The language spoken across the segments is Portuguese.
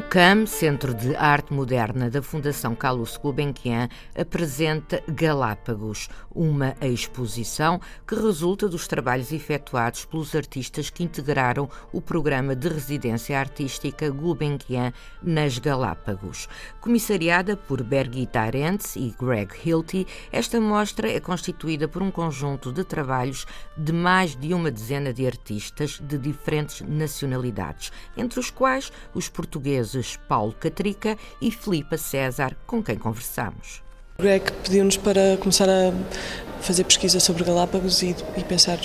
O CAM, Centro de Arte Moderna da Fundação Carlos Gulbenkian, apresenta Galápagos, uma exposição que resulta dos trabalhos efetuados pelos artistas que integraram o programa de residência artística Gulbenkian nas Galápagos. Comissariada por Bergita Arendts e Greg Hilty, esta mostra é constituída por um conjunto de trabalhos de mais de uma dezena de artistas de diferentes nacionalidades, entre os quais os portugueses portugueses Paulo Catrica e Filipa César, com quem conversamos. O Greg pediu-nos para começar a fazer pesquisa sobre Galápagos e, e pensar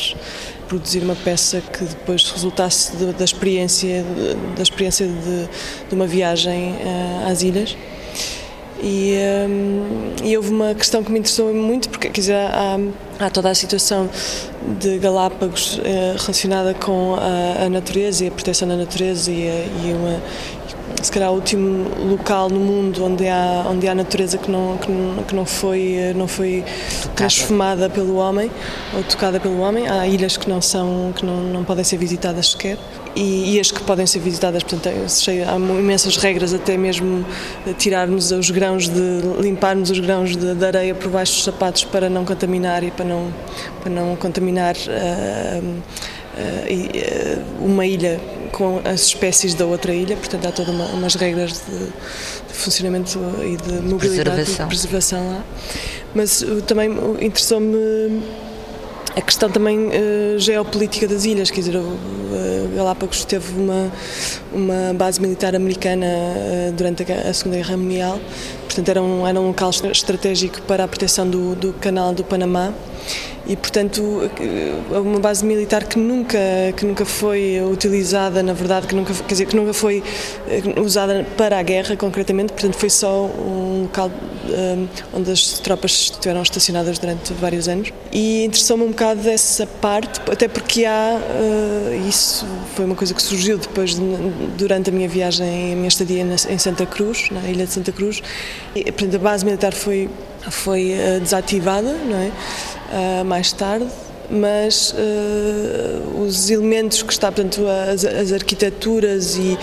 produzir uma peça que depois resultasse de, da experiência, da experiência de, de uma viagem uh, às ilhas. E, um, e, houve uma questão que me interessou muito, porque quer dizer, há, há toda a situação de Galápagos uh, relacionada com a, a, natureza e a proteção da natureza e, e uma, se calhar o último local no mundo onde há onde há natureza que não que não, que não foi não foi transformada pelo homem ou tocada pelo homem. Há ilhas que não são que não, não podem ser visitadas sequer e, e as que podem ser visitadas portanto há imensas regras até mesmo tirarmos os grãos de limparmos os grãos de, de areia por baixo dos sapatos para não contaminar e para não para não contaminar uh, uh, uma ilha com as espécies da outra ilha, portanto há todas uma, umas regras de, de, funcionamento e de mobilidade preservação. e preservação lá. Mas também interessou-me a questão também uh, geopolítica das ilhas, quer dizer, uh, Galápagos teve uma, uma base militar americana uh, durante a, a, Segunda Guerra Mundial, portanto era um, era um local estratégico para a proteção do, do canal do Panamá e portanto é uma base militar que nunca que nunca foi utilizada na verdade que nunca quer dizer que nunca foi eh, usada para a guerra concretamente. Portanto foi só um local um, onde as tropas estiveram estacionadas durante vários anos. E interessou-me um bocado dessa parte até porque há uh, isso foi uma coisa que surgiu depois de, durante a minha viagem a minha estadia em Santa Cruz na ilha de Santa Cruz. E, portanto a base militar foi foi desativada não é uh, mais tarde, mas uh, os elementos que está, portanto, as, as arquiteturas e,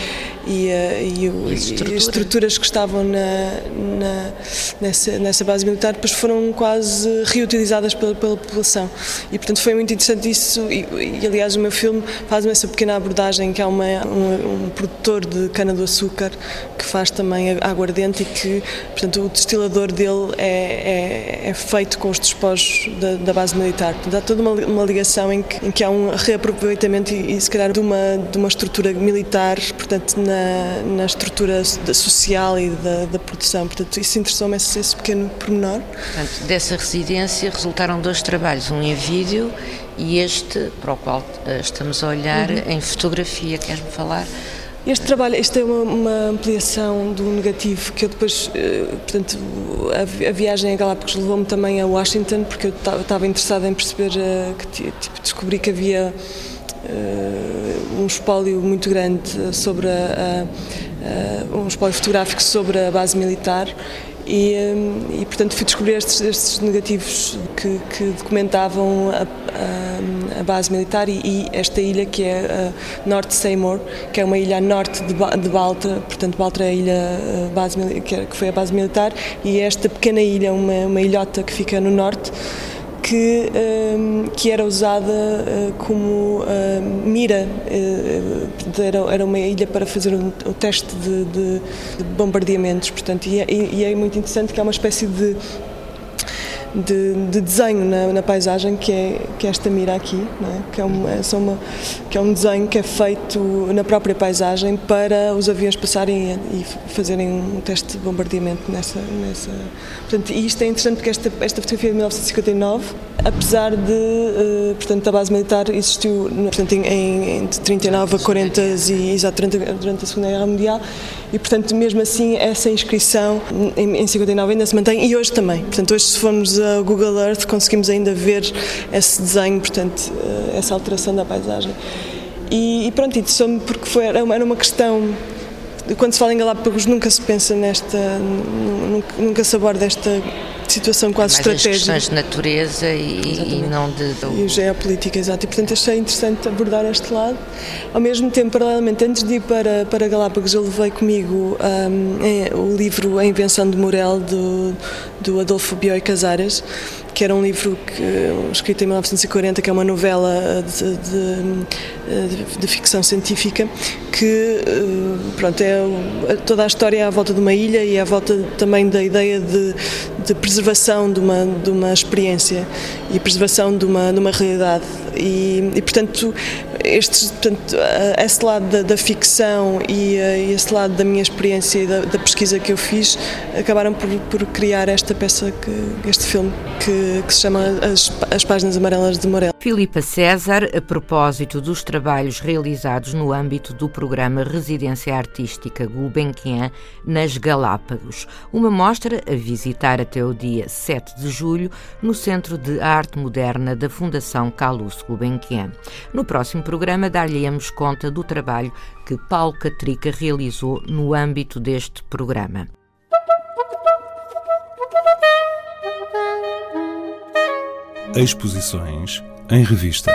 e, uh, e, e estrutura. as estruturas que estavam na, na, nessa, nessa base militar depois foram quase reutilizadas pela, pela população. E, portanto, foi muito interessante isso. E, e aliás, o meu filme faz essa pequena abordagem que há uma, um, um produtor de cana-do-açúcar que faz também aguardente e que, portanto, o destilador dele é, é, é feito com os despojos da, da base militar. Portanto, há toda uma, uma ligação em que, em que há um reaproveitamento e, e, se calhar, de uma, de uma estrutura militar, portanto, na, na estrutura social e da, da produção. Portanto, isso interessou-me, esse, esse pequeno pormenor. Portanto, dessa residência resultaram dois trabalhos, um em vídeo e este, para o qual eh, estamos a olhar, uhum. em fotografia. Queres-me falar? Este trabalho, isto é uma, uma, ampliação do negativo que eu depois, eh, portanto, a, a viagem a Galápagos levou-me também a Washington porque eu estava interessada em perceber, uh, que tipo, descobri que havia uh, um espólio muito grande sobre a, a, um espólio fotográfico sobre a base militar e, hum, e, portanto fui descobrir estes, estes negativos que, que documentavam a, a, a, base militar e, e, esta ilha que é Norte Seymour, que é uma ilha a norte de, de Baltra, portanto Baltra é a ilha base, que foi a base militar e esta pequena ilha, uma, uma ilhota que fica no norte, que, um, que era usada uh, como uh, mira, uh, era, uma ilha para fazer o, o teste de, de, de, bombardeamentos, portanto, e é, e é muito interessante que é uma espécie de de, de desenho na, na, paisagem que é, que é esta mira aqui, é? que, é uma, é uma, que é um desenho que é feito na própria paisagem para os aviões passarem e fazerem um teste de bombardeamento nessa. nessa... Portanto, e isto é interessante porque esta, esta fotografia é de 1959, apesar de, uh, portanto, a base militar existiu portanto, em, entre 39 a 40 e exato, durante, durante a Segunda Guerra Mundial e, portanto, mesmo assim, essa inscrição em, em 59 ainda se mantém e hoje também. Portanto, hoje, se formos a Google Earth, conseguimos ainda ver esse desenho, portanto, eh, essa alteração da paisagem. E, e pronto, interessou-me porque foi, era, uma, questão quando se fala em Galápagos nunca se pensa nesta, nunca, nunca se aborda esta situação quase Mais estratégica. questões de natureza e, e não de, de... E geopolítica, exato. E portanto achei interessante abordar este lado. Ao mesmo tempo, paralelamente, antes de ir para, para Galápagos, eu levei comigo um, é, o livro A Invenção de Morel, do, do Adolfo Bioy Casares, que era um livro que, escrito em 1940, que é uma novela de, de, de, de ficção científica, que pronto, é toda a história é à volta de uma ilha e é à volta também da ideia de, de preservação de uma, de uma experiência e preservação de uma, de uma realidade. E, e portanto, este, portanto, esse lado da, da ficção e, e, esse lado da minha experiência e da, da pesquisa que eu fiz acabaram por, por criar esta peça, que, este filme, que, que se chama As, As Páginas Amarelas de Morel. Filipa César, a propósito dos trabalhos realizados no âmbito do programa Residência Artística Gulbenkian nas Galápagos, uma mostra a visitar até o dia 7 de julho no Centro de Arte Moderna da Fundação Calouste Gulbenkian. No próximo programa dar-lhe-emos conta do trabalho que Paulo Catrica realizou no âmbito deste programa. Exposições em revista.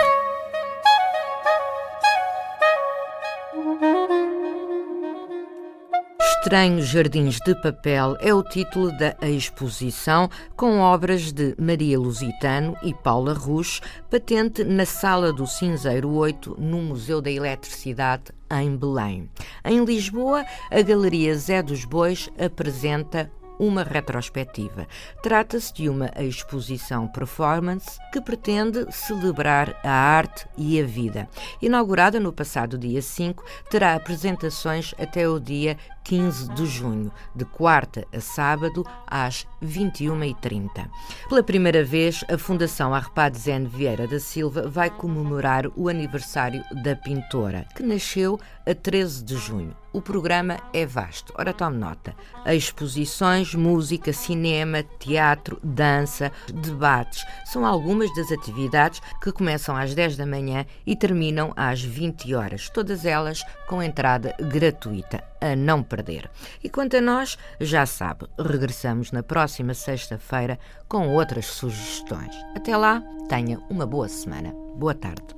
Estranhos Jardins de Papel é o título da exposição com obras de Maria Lusitano e Paula Rusch, patente na Sala do Cinzeiro 8, no Museu da Eletricidade, em Belém. Em Lisboa, a Galeria Zé dos Bois apresenta uma retrospectiva. Trata-se de uma exposição performance que pretende celebrar a arte e a vida. Inaugurada no passado dia 5, terá apresentações até o dia 15 de junho, de quarta a sábado, às 21h30. Pela primeira vez, a Fundação Arpad Zen Vieira da Silva vai comemorar o aniversário da pintora, que nasceu a 13 de junho. O programa é vasto. Ora, tome nota. Exposições, música, cinema, teatro, dança, debates são algumas das atividades que começam às 10 da manhã e terminam às 20 horas, todas elas com entrada gratuita, a não perder. E quanto a nós, já sabe, regressamos na próxima sexta-feira com outras sugestões. Até lá, tenha uma boa semana. Boa tarde.